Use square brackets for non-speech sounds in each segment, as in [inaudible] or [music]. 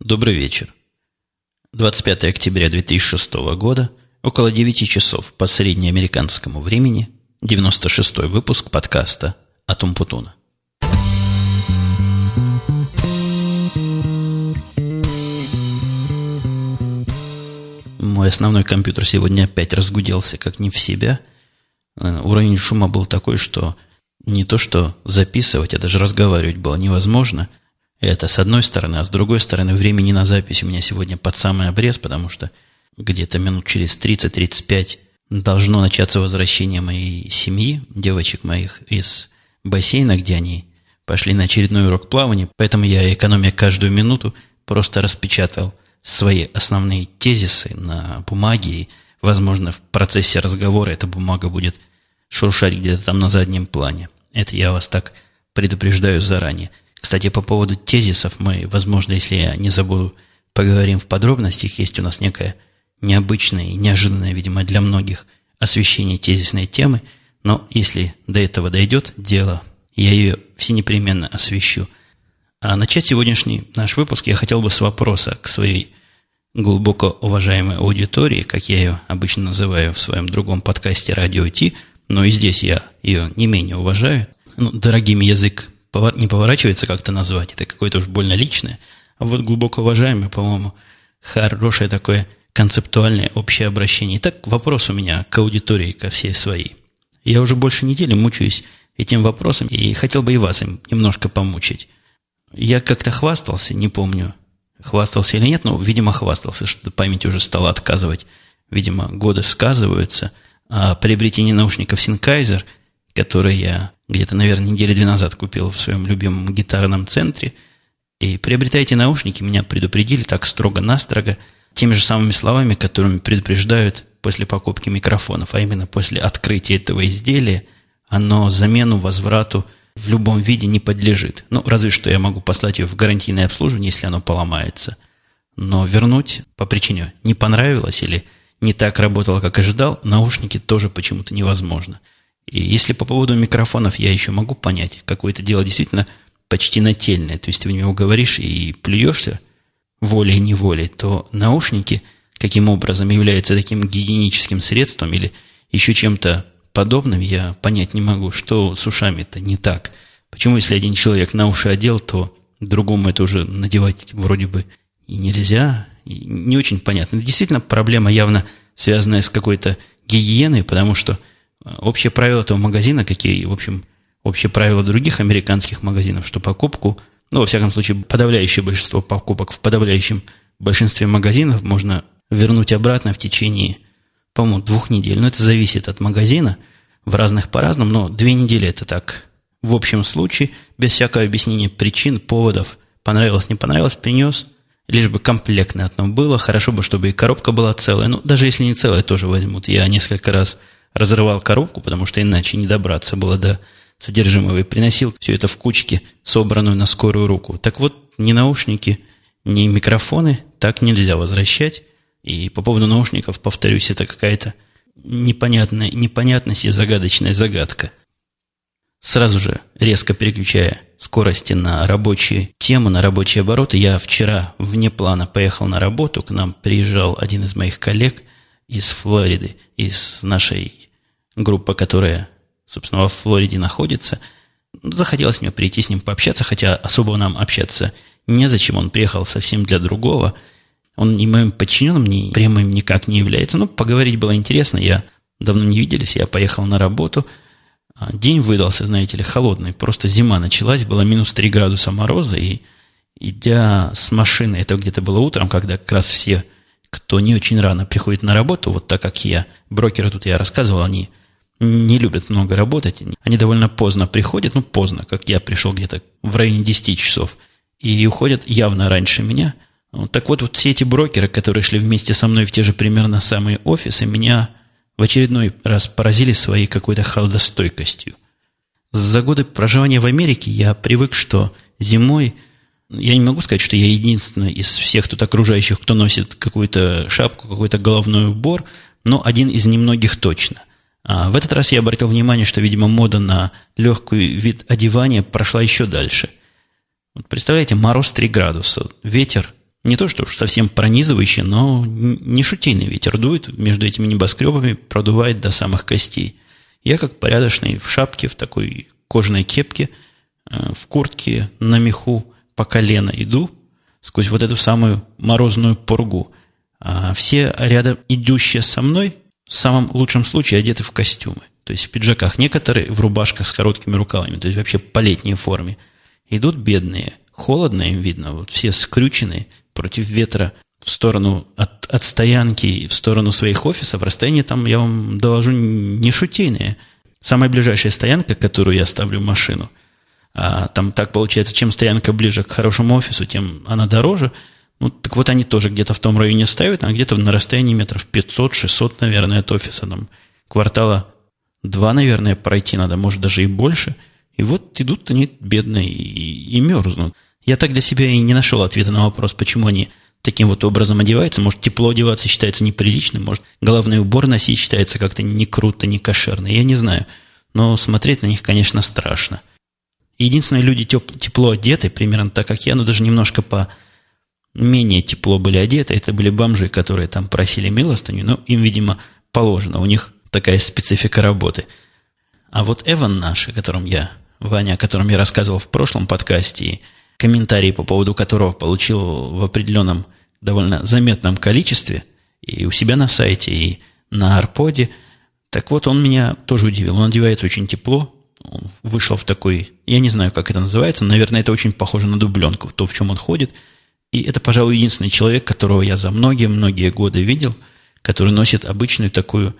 Добрый вечер. 25 октября 2006 года, около 9 часов по среднеамериканскому времени, 96 выпуск подкаста «Атум Путуна». Мой основной компьютер сегодня опять разгуделся, как не в себя. Э, уровень шума был такой, что не то что записывать, а даже разговаривать было невозможно – это с одной стороны, а с другой стороны, времени на запись у меня сегодня под самый обрез, потому что где-то минут через 30-35 должно начаться возвращение моей семьи, девочек моих из бассейна, где они пошли на очередной урок плавания, поэтому я, экономя каждую минуту, просто распечатал свои основные тезисы на бумаге, и, возможно, в процессе разговора эта бумага будет шуршать где-то там на заднем плане. Это я вас так предупреждаю заранее. Кстати, по поводу тезисов мы, возможно, если я не забуду, поговорим в подробностях. Есть у нас некая необычная и неожиданная, видимо, для многих освещение тезисной темы. Но если до этого дойдет дело, я ее все непременно освещу. А начать сегодняшний наш выпуск я хотел бы с вопроса к своей глубоко уважаемой аудитории, как я ее обычно называю в своем другом подкасте «Радио Ти», но и здесь я ее не менее уважаю. Ну, дорогим язык не поворачивается как-то назвать, это какое-то уж больно личное. А вот глубоко уважаемое, по-моему, хорошее такое концептуальное общее обращение. Итак, вопрос у меня к аудитории, ко всей своей. Я уже больше недели мучаюсь этим вопросом и хотел бы и вас им немножко помучить. Я как-то хвастался, не помню, хвастался или нет, но, видимо, хвастался, что память уже стала отказывать. Видимо, годы сказываются. А приобретение наушников Sennheiser, которые я где-то, наверное, недели две назад купил в своем любимом гитарном центре. И приобретайте наушники, меня предупредили так строго-настрого, теми же самыми словами, которыми предупреждают после покупки микрофонов, а именно после открытия этого изделия, оно замену, возврату в любом виде не подлежит. Ну, разве что я могу послать ее в гарантийное обслуживание, если оно поломается. Но вернуть по причине не понравилось или не так работало, как ожидал, наушники тоже почему-то невозможно – и если по поводу микрофонов я еще могу понять, какое-то дело действительно почти нательное, то есть ты в него говоришь и плюешься волей-неволей, то наушники каким образом являются таким гигиеническим средством или еще чем-то подобным, я понять не могу, что с ушами-то не так. Почему, если один человек на уши одел, то другому это уже надевать вроде бы и нельзя, и не очень понятно. Действительно, проблема явно связанная с какой-то гигиеной, потому что Общее правило этого магазина, какие, в общем, общее правило других американских магазинов, что покупку, ну, во всяком случае, подавляющее большинство покупок в подавляющем большинстве магазинов можно вернуть обратно в течение, по-моему, двух недель. Но это зависит от магазина, в разных по-разному, но две недели это так. В общем случае, без всякого объяснения причин, поводов, понравилось, не понравилось, принес, лишь бы комплектное одно было, хорошо бы, чтобы и коробка была целая, ну, даже если не целая, тоже возьмут. Я несколько раз разрывал коробку, потому что иначе не добраться было до содержимого, и приносил все это в кучке, собранную на скорую руку. Так вот, ни наушники, ни микрофоны так нельзя возвращать. И по поводу наушников, повторюсь, это какая-то непонятная непонятность и загадочная загадка. Сразу же, резко переключая скорости на рабочие темы, на рабочие обороты, я вчера вне плана поехал на работу, к нам приезжал один из моих коллег из Флориды, из нашей группа, которая, собственно, во Флориде находится. Ну, захотелось мне прийти с ним пообщаться, хотя особо нам общаться незачем. Он приехал совсем для другого. Он ни моим подчиненным, ни прямым никак не является. Но поговорить было интересно. Я давно не виделись, я поехал на работу. А, день выдался, знаете ли, холодный. Просто зима началась, было минус 3 градуса мороза. И идя с машины, это где-то было утром, когда как раз все, кто не очень рано приходит на работу, вот так как я, брокеры тут я рассказывал, они не любят много работать. Они довольно поздно приходят, ну, поздно, как я пришел где-то в районе 10 часов, и уходят явно раньше меня. Так вот, вот все эти брокеры, которые шли вместе со мной в те же примерно самые офисы, меня в очередной раз поразили своей какой-то холодостойкостью. За годы проживания в Америке я привык, что зимой я не могу сказать, что я единственный из всех тут окружающих, кто носит какую-то шапку, какой-то головной убор, но один из немногих точно. А в этот раз я обратил внимание, что, видимо, мода на легкий вид одевания прошла еще дальше. Вот представляете, мороз 3 градуса, ветер не то что уж совсем пронизывающий, но не шутейный ветер дует между этими небоскребами, продувает до самых костей. Я как порядочный в шапке, в такой кожаной кепке, э, в куртке на меху по колено иду сквозь вот эту самую морозную пургу. А все рядом идущие со мной в самом лучшем случае одеты в костюмы. То есть в пиджаках. Некоторые в рубашках с короткими рукавами. То есть вообще по летней форме. Идут бедные. Холодно им видно. Вот все скрюченные против ветра в сторону от, от стоянки в сторону своих офисов. Расстояние там, я вам доложу, не шутейное. Самая ближайшая стоянка, которую я ставлю машину, а там так получается, чем стоянка ближе к хорошему офису, тем она дороже – ну, так вот они тоже где-то в том районе ставят, а где-то на расстоянии метров 500-600, наверное, от офиса. Там квартала два, наверное, пройти надо, может, даже и больше. И вот идут они бедные и, и мерзнут. Я так для себя и не нашел ответа на вопрос, почему они таким вот образом одеваются. Может, тепло одеваться считается неприличным, может, головной убор носить считается как-то не круто, не кошерно. Я не знаю. Но смотреть на них, конечно, страшно. Единственные люди теп- тепло одеты, примерно так, как я, но даже немножко по менее тепло были одеты. Это были бомжи, которые там просили милостыню. Но им, видимо, положено. У них такая специфика работы. А вот Эван наш, о котором я, Ваня, о котором я рассказывал в прошлом подкасте, и комментарии по поводу которого получил в определенном довольно заметном количестве, и у себя на сайте, и на Арподе, так вот он меня тоже удивил. Он одевается очень тепло, вышел в такой, я не знаю, как это называется, наверное, это очень похоже на дубленку, то, в чем он ходит – и это, пожалуй, единственный человек, которого я за многие-многие годы видел, который носит обычную такую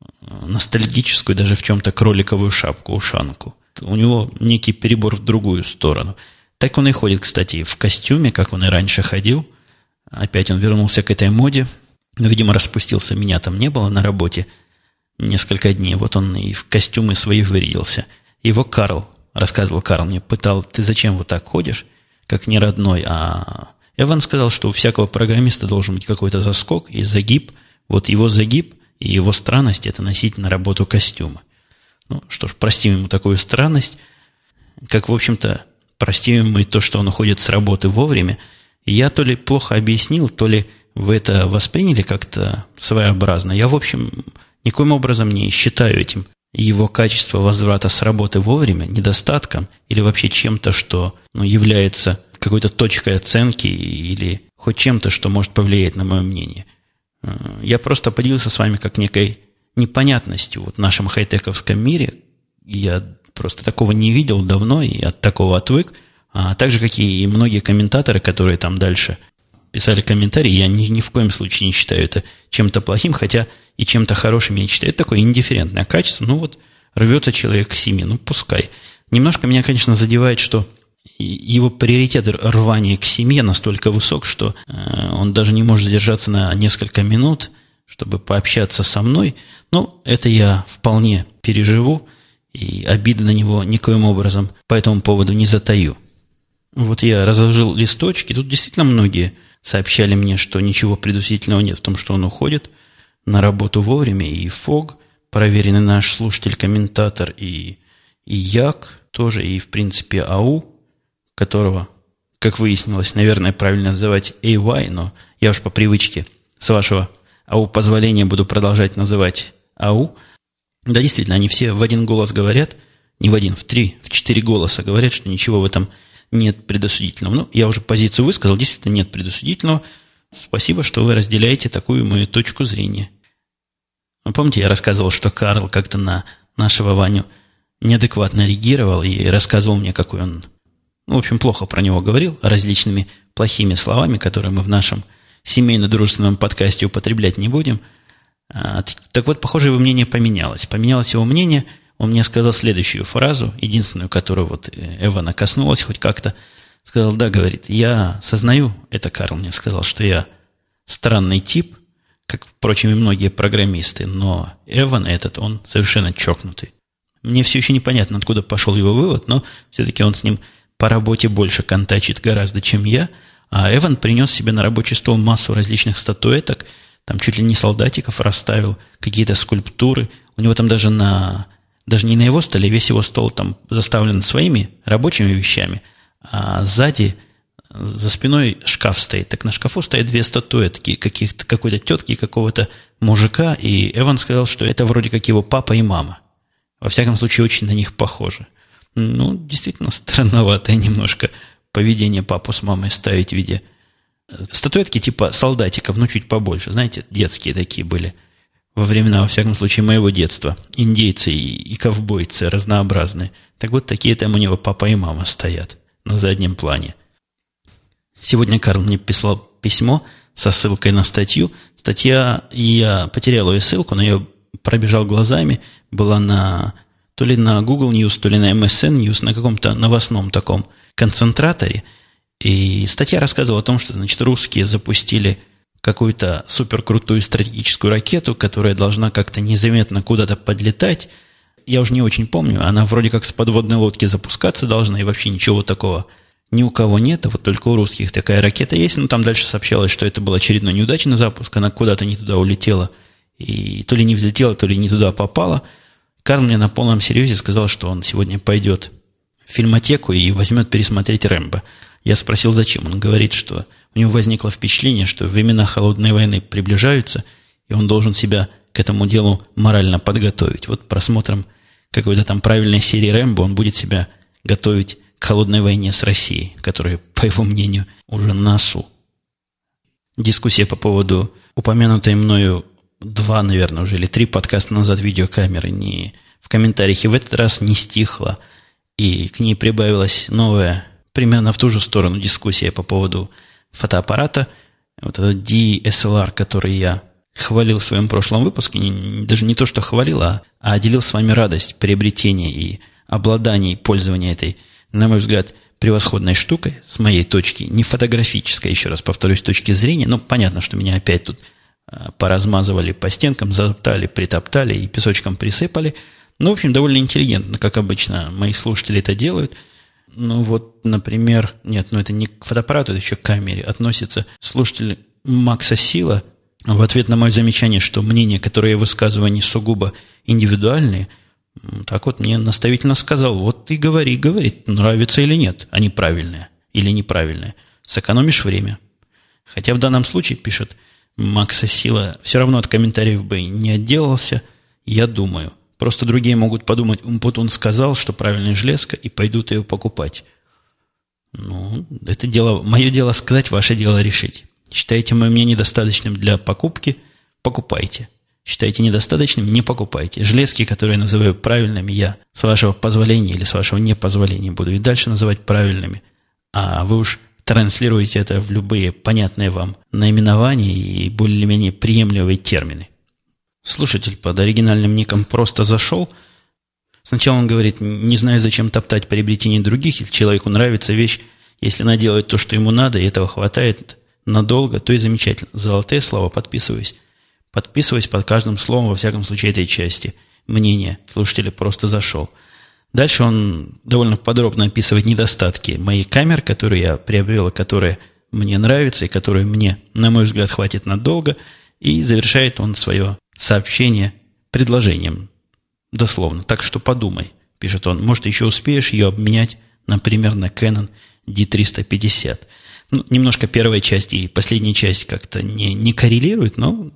э, ностальгическую, даже в чем-то кроликовую шапку, ушанку. У него некий перебор в другую сторону. Так он и ходит, кстати, в костюме, как он и раньше ходил. Опять он вернулся к этой моде. Но, видимо, распустился. Меня там не было на работе несколько дней. Вот он и в костюмы свои вырядился. Его Карл, рассказывал Карл мне, пытал, ты зачем вот так ходишь, как не родной, а Эван сказал, что у всякого программиста должен быть какой-то заскок и загиб. Вот его загиб и его странность – это носить на работу костюмы. Ну, что ж, простим ему такую странность. Как, в общем-то, простим ему и то, что он уходит с работы вовремя. Я то ли плохо объяснил, то ли вы это восприняли как-то своеобразно. Я, в общем, никоим образом не считаю этим его качество возврата с работы вовремя недостатком или вообще чем-то, что ну, является какой-то точкой оценки или хоть чем-то, что может повлиять на мое мнение. Э, я просто поделился с вами как некой непонятностью вот в нашем хай-тековском мире. Я просто такого не видел давно и от такого отвык. А так же, как и многие комментаторы, которые там дальше писали комментарии, я ни, ни в коем случае не считаю это чем-то плохим, хотя и чем-то хорошим я не считаю. Это такое индифферентное качество. Ну вот, рвется человек к семье, ну пускай. Немножко меня, конечно, задевает, что его приоритет рвания к семье настолько высок, что э, он даже не может задержаться на несколько минут, чтобы пообщаться со мной. Но это я вполне переживу, и обиды на него никоим образом по этому поводу не затаю. Вот я разложил листочки, тут действительно многие сообщали мне, что ничего предусительного нет в том, что он уходит на работу вовремя, и Фог, проверенный наш слушатель-комментатор, и, и Як тоже, и, в принципе, АУ – которого, как выяснилось, наверное, правильно называть AY, но я уж по привычке, с вашего АУ позволения, буду продолжать называть АУ. Да, действительно, они все в один голос говорят, не в один, в три, в четыре голоса говорят, что ничего в этом нет предосудительного. Ну, я уже позицию высказал, действительно нет предосудительного. Спасибо, что вы разделяете такую мою точку зрения. Вы помните, я рассказывал, что Карл как-то на нашего Ваню неадекватно реагировал и рассказывал мне, какой он ну, в общем, плохо про него говорил, различными плохими словами, которые мы в нашем семейно-дружественном подкасте употреблять не будем. А, так вот, похоже, его мнение поменялось. Поменялось его мнение, он мне сказал следующую фразу, единственную, которую вот э, Эвана коснулась хоть как-то. Сказал, да, говорит, я сознаю, это Карл мне сказал, что я странный тип, как, впрочем, и многие программисты, но Эван этот, он совершенно чокнутый. Мне все еще непонятно, откуда пошел его вывод, но все-таки он с ним по работе больше контачит гораздо, чем я, а Эван принес себе на рабочий стол массу различных статуэток, там чуть ли не солдатиков расставил, какие-то скульптуры. У него там даже на... Даже не на его столе, весь его стол там заставлен своими рабочими вещами, а сзади за спиной шкаф стоит. Так на шкафу стоят две статуэтки каких-то, какой-то тетки, какого-то мужика, и Эван сказал, что это вроде как его папа и мама. Во всяком случае, очень на них похожи. Ну, действительно, странноватое немножко поведение папу с мамой ставить в виде э, статуэтки типа солдатиков, ну, чуть побольше. Знаете, детские такие были во времена, во всяком случае, моего детства. Индейцы и, и ковбойцы разнообразные. Так вот, такие там у него папа и мама стоят на заднем плане. Сегодня Карл мне писал письмо со ссылкой на статью. Статья, я потерял ее ссылку, но я пробежал глазами, была на то ли на Google News, то ли на MSN News, на каком-то новостном таком концентраторе. И статья рассказывала о том, что, значит, русские запустили какую-то суперкрутую стратегическую ракету, которая должна как-то незаметно куда-то подлетать. Я уже не очень помню, она вроде как с подводной лодки запускаться должна, и вообще ничего такого ни у кого нет, а вот только у русских такая ракета есть. Но там дальше сообщалось, что это был очередной неудачный запуск, она куда-то не туда улетела, и то ли не взлетела, то ли не туда попала. Карл мне на полном серьезе сказал, что он сегодня пойдет в фильмотеку и возьмет пересмотреть Рэмбо. Я спросил, зачем. Он говорит, что у него возникло впечатление, что времена холодной войны приближаются, и он должен себя к этому делу морально подготовить. Вот просмотром какой-то там правильной серии Рэмбо он будет себя готовить холодной войне с Россией, которая, по его мнению, уже на носу. Дискуссия по поводу упомянутой мною два, наверное, уже или три подкаста назад видеокамеры не в комментариях. И в этот раз не стихла, и к ней прибавилась новая, примерно в ту же сторону дискуссия по поводу фотоаппарата, вот этот DSLR, который я хвалил в своем прошлом выпуске, не, даже не то, что хвалил, а, а делил с вами радость приобретения и обладания и пользования этой на мой взгляд, превосходной штукой, с моей точки, не фотографической, еще раз повторюсь, точки зрения, но понятно, что меня опять тут а, поразмазывали по стенкам, затоптали, притоптали и песочком присыпали. Ну, в общем, довольно интеллигентно, как обычно мои слушатели это делают. Ну, вот, например, нет, ну это не к фотоаппарату, это еще к камере относится слушатель Макса Сила в ответ на мое замечание, что мнения, которые я высказываю, не сугубо индивидуальные – так вот мне наставительно сказал, вот ты говори, говори, нравится или нет, а не правильное или неправильное. Сэкономишь время. Хотя в данном случае, пишет Макса Сила, все равно от комментариев бы не отделался, я думаю. Просто другие могут подумать, он сказал, что правильная железка, и пойдут ее покупать. Ну, это дело, мое дело сказать, ваше дело решить. Считаете мое мнение недостаточным для покупки, покупайте. Считаете недостаточным, не покупайте. Железки, которые я называю правильными, я с вашего позволения или с вашего непозволения буду и дальше называть правильными. А вы уж транслируете это в любые понятные вам наименования и более-менее приемлемые термины. Слушатель под оригинальным ником просто зашел. Сначала он говорит, не знаю, зачем топтать приобретение других, если человеку нравится вещь, если она делает то, что ему надо, и этого хватает надолго, то и замечательно. Золотые слова, подписываюсь. Подписываясь под каждым словом, во всяком случае, этой части. Мнение слушателя просто зашел. Дальше он довольно подробно описывает недостатки моей камеры, которую я приобрел, которая мне нравится и которую мне, на мой взгляд, хватит надолго. И завершает он свое сообщение предложением. Дословно. Так что подумай, пишет он. Может, еще успеешь ее обменять, например, на Canon D350. Ну, немножко первая часть и последняя часть как-то не, не коррелируют, но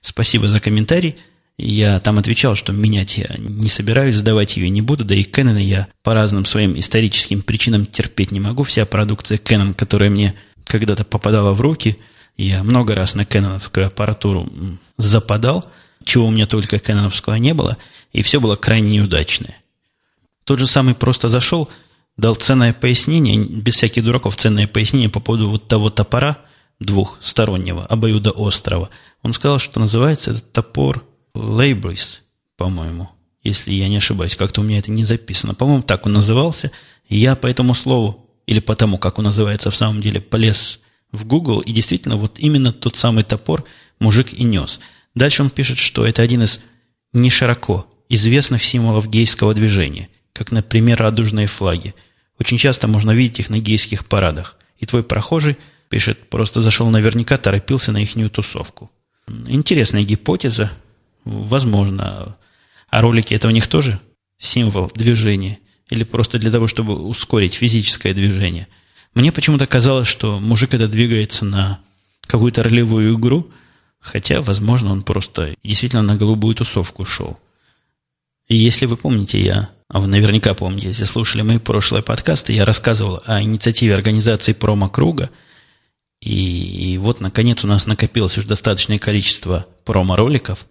Спасибо за комментарий. Я там отвечал, что менять я не собираюсь, сдавать ее не буду, да и Canon я по разным своим историческим причинам терпеть не могу. Вся продукция Canon, которая мне когда-то попадала в руки, я много раз на кэноновскую аппаратуру западал, чего у меня только кэноновского не было, и все было крайне неудачное. Тот же самый просто зашел, дал ценное пояснение, без всяких дураков ценное пояснение по поводу вот того топора двухстороннего, обоюдоострого – он сказал, что называется этот топор Лейбрис, по-моему, если я не ошибаюсь. Как-то у меня это не записано. По-моему, так он назывался. И я по этому слову, или по тому, как он называется в самом деле, полез в Google, и действительно вот именно тот самый топор мужик и нес. Дальше он пишет, что это один из не широко известных символов гейского движения, как, например, радужные флаги. Очень часто можно видеть их на гейских парадах. И твой прохожий, пишет, просто зашел наверняка, торопился на ихнюю тусовку. Интересная гипотеза. Возможно. А ролики это у них тоже символ движения? Или просто для того, чтобы ускорить физическое движение? Мне почему-то казалось, что мужик это двигается на какую-то ролевую игру, хотя, возможно, он просто действительно на голубую тусовку шел. И если вы помните, я, а вы наверняка помните, если слушали мои прошлые подкасты, я рассказывал о инициативе организации промо-круга, и, и вот, наконец, у нас накопилось уже достаточное количество промо-роликов,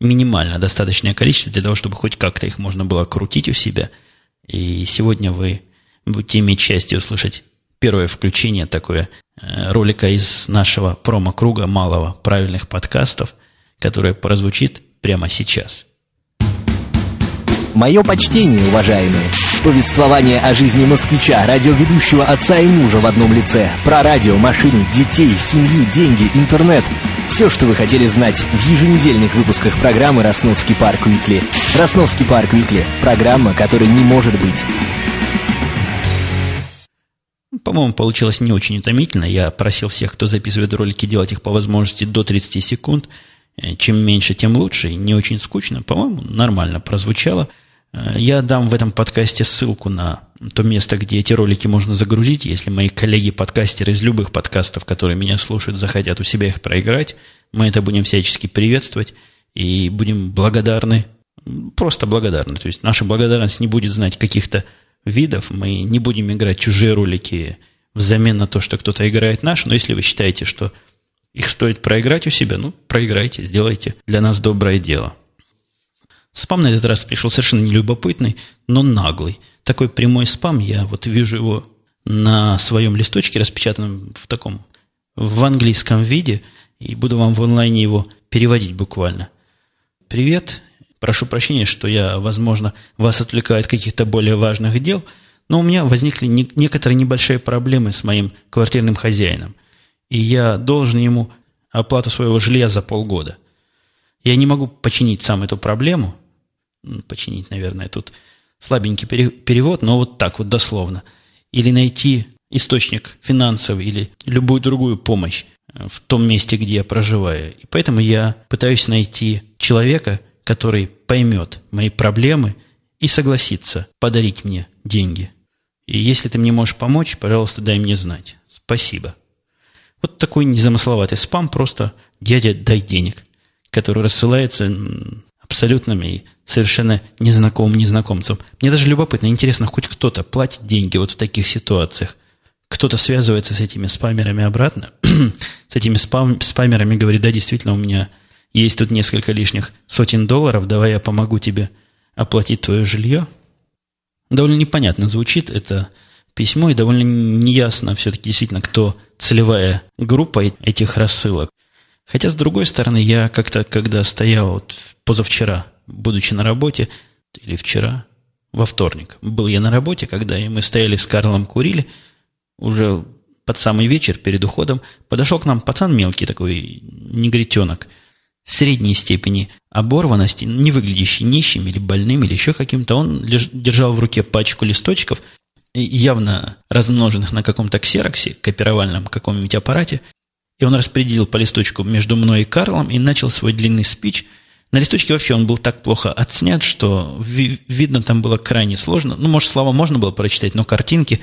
минимально достаточное количество для того, чтобы хоть как-то их можно было крутить у себя. И сегодня вы будете иметь счастье услышать первое включение такое э, ролика из нашего промо-круга малого правильных подкастов, которое прозвучит прямо сейчас – Мое почтение, уважаемые. Повествование о жизни москвича, радиоведущего отца и мужа в одном лице. Про радио, машины, детей, семью, деньги, интернет. Все, что вы хотели знать в еженедельных выпусках программы «Росновский парк Уикли». «Росновский парк Уикли» – программа, которой не может быть. По-моему, получилось не очень утомительно. Я просил всех, кто записывает ролики, делать их по возможности до 30 секунд – Э, чем меньше, тем лучше, не очень скучно. По-моему, нормально прозвучало. Э, я дам в этом подкасте ссылку на то место, где эти ролики можно загрузить. Если мои коллеги-подкастеры из любых подкастов, которые меня слушают, захотят у себя их проиграть, мы это будем всячески приветствовать и будем благодарны, просто благодарны. То есть наша благодарность не будет знать каких-то видов, мы не будем играть чужие ролики взамен на то, что кто-то играет наш, но если вы считаете, что их стоит проиграть у себя, ну, проиграйте, сделайте для нас доброе дело. Спам на этот раз пришел совершенно нелюбопытный, но наглый. Такой прямой спам, я вот вижу его на своем листочке, распечатанном в таком, в английском виде, и буду вам в онлайне его переводить буквально. Привет, прошу прощения, что я, возможно, вас отвлекаю от каких-то более важных дел, но у меня возникли некоторые небольшие проблемы с моим квартирным хозяином и я должен ему оплату своего жилья за полгода. Я не могу починить сам эту проблему. Починить, наверное, тут слабенький перевод, но вот так вот дословно. Или найти источник финансовый или любую другую помощь э, в том месте, где я проживаю. И поэтому я пытаюсь найти человека, который поймет мои проблемы и согласится подарить мне деньги. И если ты мне можешь помочь, пожалуйста, дай мне знать. Спасибо. Вот такой незамысловатый спам, просто «дядя, дай денег», который рассылается абсолютным и совершенно незнакомым незнакомцам. Мне даже любопытно, интересно, хоть кто-то платит деньги вот в таких ситуациях. Кто-то связывается с этими спамерами обратно, [clears throat] с этими спам, спамерами говорит, да, действительно, у меня есть тут несколько лишних сотен долларов, давай я помогу тебе оплатить твое жилье. Довольно непонятно звучит это письмо, и довольно неясно все-таки действительно, кто целевая группа этих рассылок. Хотя, с другой стороны, я как-то, когда стоял вот позавчера, будучи на работе, или вчера, во вторник, был я на работе, когда мы стояли с Карлом, курили, уже под самый вечер, перед уходом, подошел к нам пацан мелкий такой, негритенок, средней степени оборванности, не выглядящий нищим или больным, или еще каким-то. Он держал в руке пачку листочков явно размноженных на каком-то ксероксе, копировальном каком-нибудь аппарате, и он распределил по листочку между мной и Карлом и начал свой длинный спич. На листочке вообще он был так плохо отснят, что ви- видно там было крайне сложно. Ну, может, слова можно было прочитать, но картинки,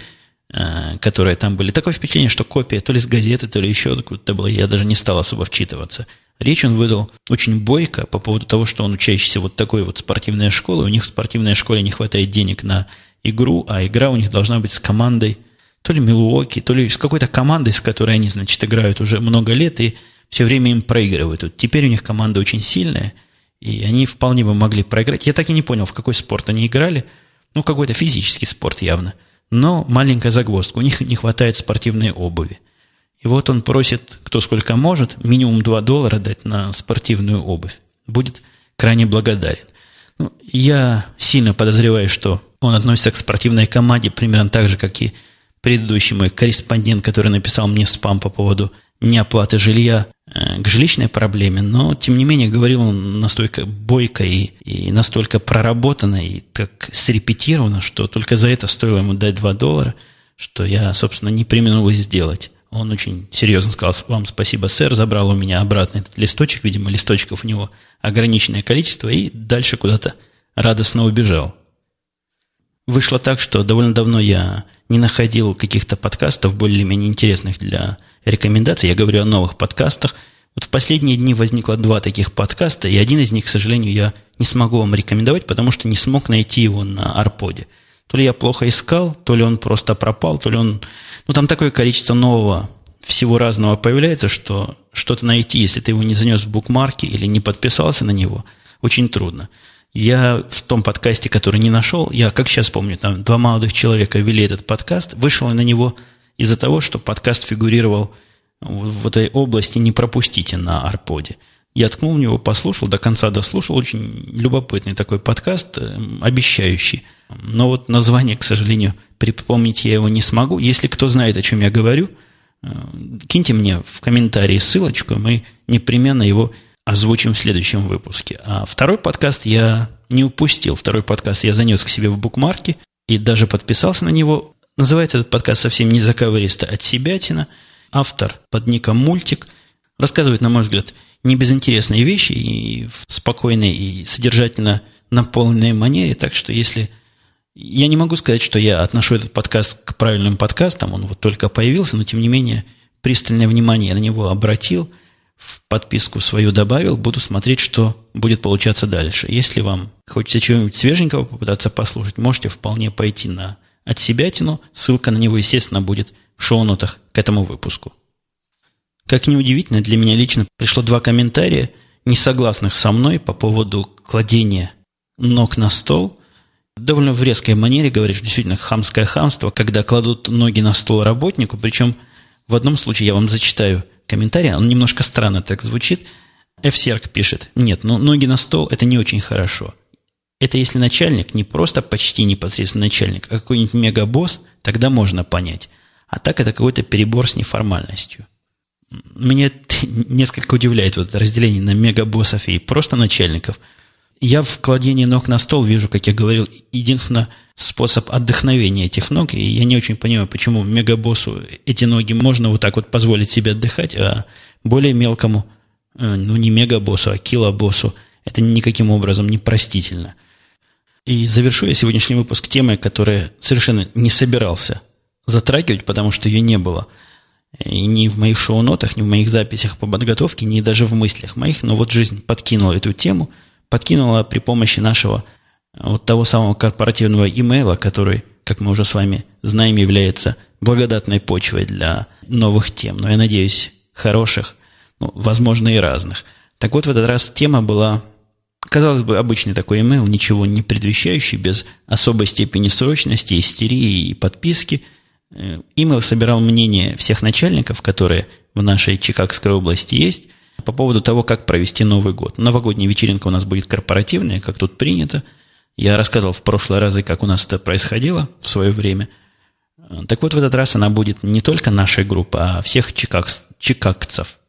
э, которые там были, такое впечатление, что копия то ли с газеты, то ли еще откуда-то была, я даже не стал особо вчитываться. Речь он выдал очень бойко по поводу того, что он учащийся вот такой вот спортивной школы. У них в спортивной школе не хватает денег на игру, а игра у них должна быть с командой то ли Милуоки, то ли с какой-то командой, с которой они, значит, играют уже много лет и все время им проигрывают. Вот теперь у них команда очень сильная, и они вполне бы могли проиграть. Я так и не понял, в какой спорт они играли. Ну, какой-то физический спорт явно. Но маленькая загвоздка. У них не хватает спортивной обуви. И вот он просит, кто сколько может, минимум 2 доллара дать на спортивную обувь. Будет крайне благодарен. Ну, я сильно подозреваю, что он относится к спортивной команде примерно так же, как и предыдущий мой корреспондент, который написал мне спам по поводу неоплаты жилья э, к жилищной проблеме, но, тем не менее, говорил он настолько бойко и, и настолько проработанно и так срепетировано, что только за это стоило ему дать 2 доллара, что я, собственно, не применул сделать. Он очень серьезно сказал, вам спасибо, сэр, забрал у меня обратно этот листочек, видимо, листочков у него ограниченное количество, и дальше куда-то радостно убежал. Вышло так, что довольно давно я не находил каких-то подкастов более-менее интересных для рекомендаций. Я говорю о новых подкастах. Вот в последние дни возникло два таких подкаста, и один из них, к сожалению, я не смогу вам рекомендовать, потому что не смог найти его на Арподе. То ли я плохо искал, то ли он просто пропал, то ли он... Ну, там такое количество нового всего разного появляется, что что-то найти, если ты его не занес в букмарки или не подписался на него, очень трудно. Я в том подкасте, который не нашел, я, как сейчас помню, там два молодых человека вели этот подкаст, вышел на него из-за того, что подкаст фигурировал в этой области «Не пропустите» на Арподе. Я ткнул в него, послушал, до конца дослушал. Очень любопытный такой подкаст, э, обещающий. Но вот название, к сожалению, припомнить я его не смогу. Если кто знает, о чем я говорю, э, киньте мне в комментарии ссылочку, мы непременно его озвучим в следующем выпуске. А второй подкаст я не упустил. Второй подкаст я занес к себе в букмарке и даже подписался на него. Называется этот подкаст совсем не заковыристо от себятина. Автор под ником Мультик рассказывает, на мой взгляд, не безинтересные вещи и в спокойной и содержательно наполненной манере. Так что если... Я не могу сказать, что я отношу этот подкаст к правильным подкастам, он вот только появился, но тем не менее пристальное внимание я на него обратил – в подписку свою добавил, буду смотреть, что будет получаться дальше. Если вам хочется чего-нибудь свеженького попытаться послушать, можете вполне пойти на от себятину. Ссылка на него, естественно, будет в шоу-нотах к этому выпуску. Как неудивительно, для меня лично пришло два комментария, не согласных со мной по поводу кладения ног на стол. Довольно в резкой манере говоришь, действительно, хамское хамство, когда кладут ноги на стол работнику, причем в одном случае я вам зачитаю – комментарий, он немножко странно так звучит. F-Серк пишет, нет, ну ноги на стол – это не очень хорошо. Это если начальник не просто почти непосредственно начальник, а какой-нибудь мегабосс, тогда можно понять. А так это какой-то перебор с неформальностью. Меня [laughs] несколько удивляет вот разделение на мегабоссов и просто начальников – я в кладении ног на стол вижу, как я говорил, единственно способ отдохновения этих ног, и я не очень понимаю, почему мегабоссу эти ноги можно вот так вот позволить себе отдыхать, а более мелкому, э, ну не мегабоссу, а килобоссу, это никаким образом не простительно. И завершу я сегодняшний выпуск темой, которая совершенно не собирался затрагивать, потому что ее не было. И ни в моих шоу-нотах, ни в моих записях по подготовке, ни даже в мыслях моих, но вот жизнь подкинула эту тему – подкинула при помощи нашего э, вот того самого корпоративного имейла, который, как мы уже с вами знаем, является благодатной почвой для новых тем. Но я надеюсь, хороших, ну, возможно, и разных. Так вот, в этот раз тема была, казалось бы, обычный такой имейл, ничего не предвещающий, без особой степени срочности, истерии и подписки. Э, имейл собирал мнение всех начальников, которые в нашей Чикагской области есть, по поводу того, как провести Новый год. Новогодняя вечеринка у нас будет корпоративная, как тут принято. Я рассказывал в прошлые разы, как у нас это происходило в свое время. Так вот, в этот раз она будет не только нашей группы, а всех чикаг, чикагцев,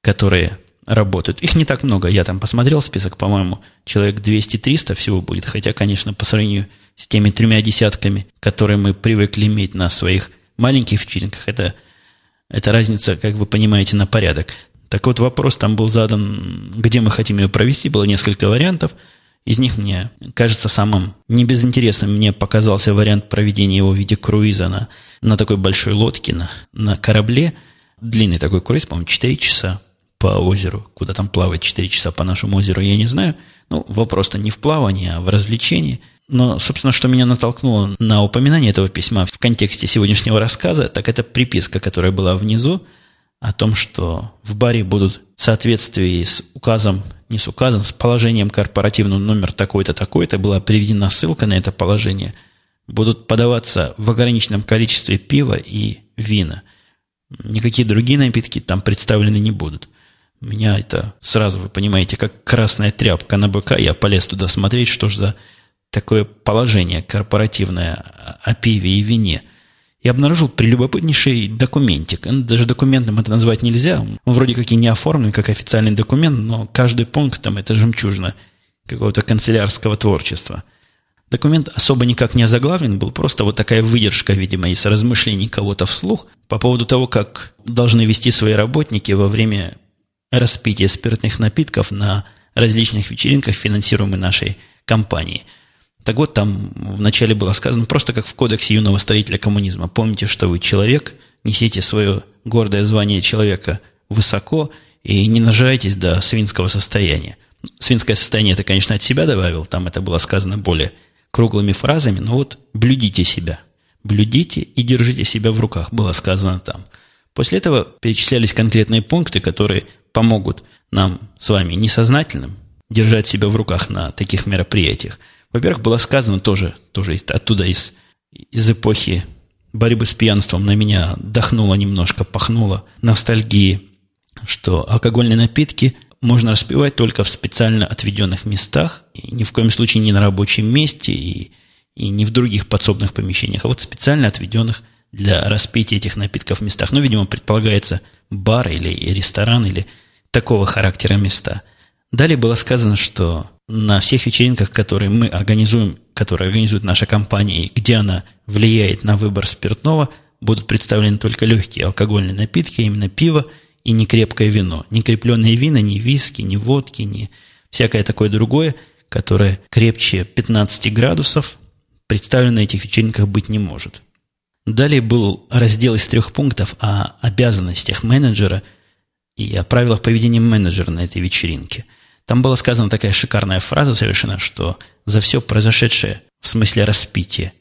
которые работают. Их не так много. Я там посмотрел список, по-моему, человек 200-300 всего будет. Хотя, конечно, по сравнению с теми тремя десятками, которые мы привыкли иметь на своих маленьких вечеринках, это, это разница, как вы понимаете, на порядок. Так вот, вопрос там был задан, где мы хотим ее провести, было несколько вариантов. Из них мне кажется самым небезынтересным мне показался вариант проведения его в виде круиза на, на такой большой лодке, на, на корабле. Длинный такой круиз, по-моему, 4 часа по озеру. Куда там плавать 4 часа по нашему озеру, я не знаю. Ну, вопрос-то не в плавании, а в развлечении. Но, собственно, что меня натолкнуло на упоминание этого письма в контексте сегодняшнего рассказа, так это приписка, которая была внизу – о том, что в баре будут в соответствии с указом, не с указом, с положением корпоративного номер такой-то, такой-то, была приведена ссылка на это положение, будут подаваться в ограниченном количестве пива и вина. Никакие другие напитки там представлены не будут. Меня это сразу, вы понимаете, как красная тряпка на быка. Я полез туда смотреть, что же за такое положение корпоративное о пиве и вине – и обнаружил прелюбопытнейший документик. Даже документом это назвать нельзя. Он вроде как и не оформлен как официальный документ, но каждый пункт там это жемчужина какого-то канцелярского творчества. Документ особо никак не озаглавлен, был просто вот такая выдержка, видимо, из размышлений кого-то вслух по поводу того, как должны вести свои работники во время распития спиртных напитков на различных вечеринках, финансируемых нашей компанией. Так вот, там вначале было сказано просто как в кодексе юного строителя коммунизма. Помните, что вы человек, несите свое гордое звание человека высоко и не нажирайтесь до свинского состояния. Свинское состояние это, конечно, от себя добавил, там это было сказано более круглыми фразами, но вот блюдите себя. Блюдите и держите себя в руках, было сказано там. После этого перечислялись конкретные пункты, которые помогут нам с вами несознательным держать себя в руках на таких мероприятиях. Во-первых, было сказано тоже, тоже оттуда из, из эпохи борьбы с пьянством на меня дохнуло немножко, пахнуло ностальгии, что алкогольные напитки можно распивать только в специально отведенных местах, и ни в коем случае не на рабочем месте и, и не в других подсобных помещениях, а вот специально отведенных для распития этих напитков местах. Ну, видимо, предполагается бар или ресторан или такого характера места. Далее было сказано, что на всех вечеринках, которые мы организуем, которые организует наша компания, и где она влияет на выбор спиртного, будут представлены только легкие алкогольные напитки, именно пиво и не крепкое вино. Не крепленные вина, ни виски, ни водки, ни всякое такое другое, которое крепче 15 градусов, представлено на этих вечеринках быть не может. Далее был раздел из трех пунктов о обязанностях менеджера и о правилах поведения менеджера на этой вечеринке. Там была сказана такая шикарная фраза совершенно, что за все произошедшее в смысле распития,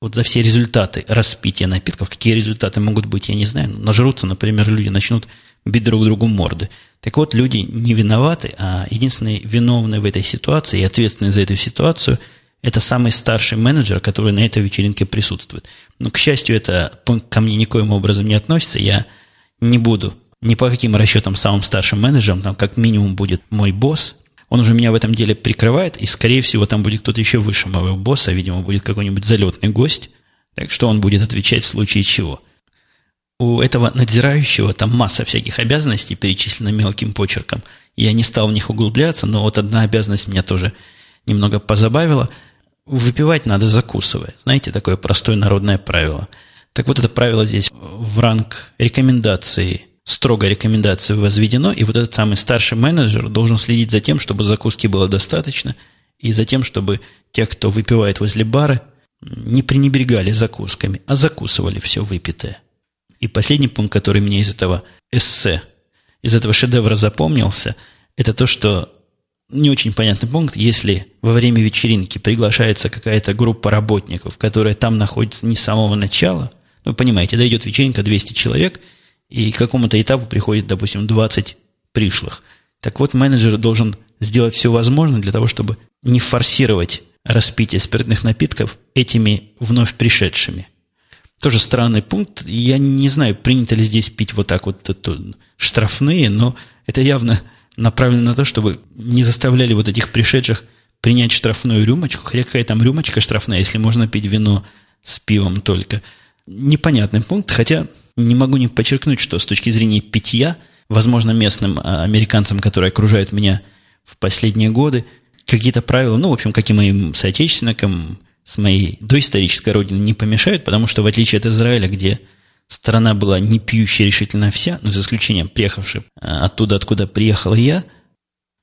вот за все результаты распития напитков, какие результаты могут быть, я не знаю, нажрутся, например, люди начнут бить друг другу морды. Так вот, люди не виноваты, а единственные виновные в этой ситуации и ответственные за эту ситуацию – это самый старший менеджер, который на этой вечеринке присутствует. Но, к счастью, это ко мне никоим образом не относится. Я не буду ни по каким расчетам самым старшим менеджером, там как минимум будет мой босс. Он уже меня в этом деле прикрывает, и, скорее всего, там будет кто-то еще выше моего босса, видимо, будет какой-нибудь залетный гость. Так что он будет отвечать в случае чего – у этого надзирающего там масса всяких обязанностей перечислена мелким почерком. Я не стал в них углубляться, но вот одна обязанность меня тоже немного позабавила. Выпивать надо закусывая. Знаете, такое простое народное правило. Так вот, это правило здесь в ранг рекомендации, строго рекомендации возведено, и вот этот самый старший менеджер должен следить за тем, чтобы закуски было достаточно, и за тем, чтобы те, кто выпивает возле бара, не пренебрегали закусками, а закусывали все выпитое. И последний пункт, который мне из этого эссе, из этого шедевра запомнился, это то, что не очень понятный пункт, если во время вечеринки приглашается какая-то группа работников, которая там находится не с самого начала, ну, понимаете, да, идет вечеринка 200 человек, и к какому-то этапу приходит, допустим, 20 пришлых. Так вот, менеджер должен сделать все возможное для того, чтобы не форсировать распитие спиртных напитков этими вновь пришедшими. Тоже странный пункт. Я не знаю, принято ли здесь пить вот так вот это, штрафные, но это явно направлено на то, чтобы не заставляли вот этих пришедших принять штрафную рюмочку. Хотя какая там рюмочка штрафная, если можно пить вино с пивом только. Непонятный пункт, хотя не могу не подчеркнуть, что с точки зрения питья, возможно, местным а, американцам, которые окружают меня в последние годы, какие-то правила, ну, в общем, как и моим соотечественникам, с моей доисторической родины не помешают, потому что в отличие от Израиля, где страна была не пьющая решительно вся, ну, за исключением приехавших а, оттуда, откуда приехал я,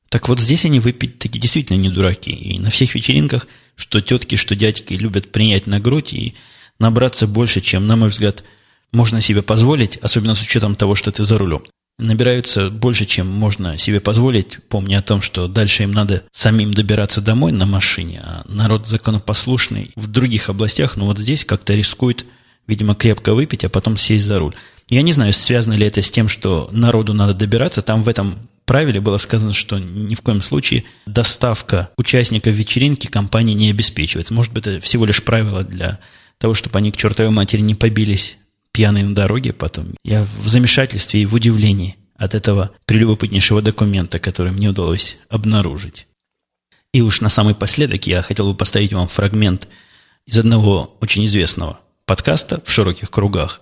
так вот здесь они выпить таки действительно не дураки. И на всех вечеринках, что тетки, что дядьки любят принять на грудь и набраться больше, чем, на мой взгляд, можно себе позволить, особенно с учетом того, что ты за рулем набираются больше, чем можно себе позволить, помня о том, что дальше им надо самим добираться домой на машине, а народ законопослушный в других областях, ну вот здесь как-то рискует, видимо, крепко выпить, а потом сесть за руль. Я не знаю, связано ли это с тем, что народу надо добираться, там в этом правиле было сказано, что ни в коем случае доставка участников вечеринки компании не обеспечивается. Может быть, это всего лишь правило для того, чтобы они к чертовой матери не побились пьяный на дороге потом. Я в замешательстве и в удивлении от этого прелюбопытнейшего документа, который мне удалось обнаружить. И уж на самый последок я хотел бы поставить вам фрагмент из одного очень известного подкаста в широких кругах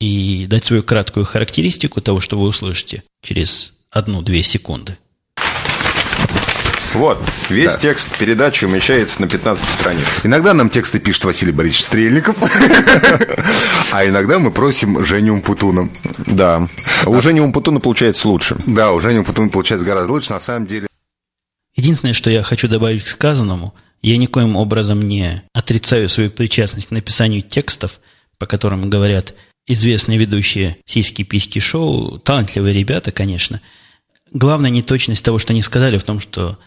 и дать свою краткую характеристику того, что вы услышите через одну-две секунды. Вот, весь да. текст передачи умещается на 15 страниц. Иногда нам тексты пишет Василий Борисович Стрельников, [laughs] а иногда мы просим Женю Умпутуна. Да, у Жени Умпутуна получается лучше. Да, у Жени Умпутуна получается гораздо лучше, на самом деле. Единственное, что я хочу добавить к сказанному, Я никоим образом не отрицаю свою причастность к написанию текстов, по которым говорят известные ведущие сиськи-письки шоу, талантливые ребята, конечно. Главная неточность того, что они сказали, в том, что,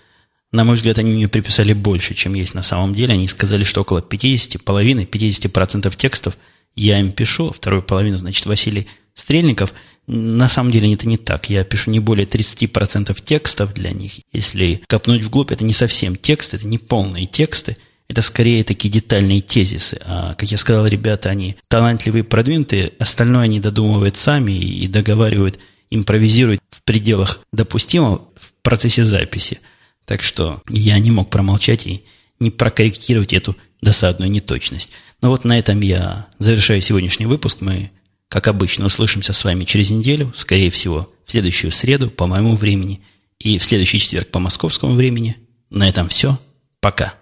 на мой взгляд, они мне приписали больше, чем есть на самом деле. Они сказали, что около 50, половины, 50% текстов я им пишу, вторую половину, значит, Василий Стрельников. На самом деле это не так. Я пишу не более 30% текстов для них. Если копнуть вглубь, это не совсем текст, это не полные тексты. Это скорее такие детальные тезисы. А, как я сказал, ребята, они талантливые, продвинутые. Остальное они додумывают сами и договаривают, импровизируют в пределах допустимого в процессе записи. Так что я не мог промолчать и не прокорректировать эту досадную неточность. Но вот на этом я завершаю сегодняшний выпуск. Мы как обычно, услышимся с вами через неделю, скорее всего, в следующую среду по моему времени и в следующий четверг по московскому времени. На этом все. Пока.